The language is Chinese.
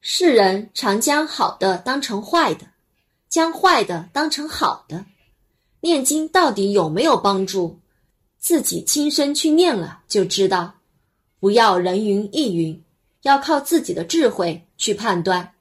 世人常将好的当成坏的将坏的当成好的。念经到底有没有帮助？自己亲身去念了就知道。不要人云亦云要靠自己的智慧去判断。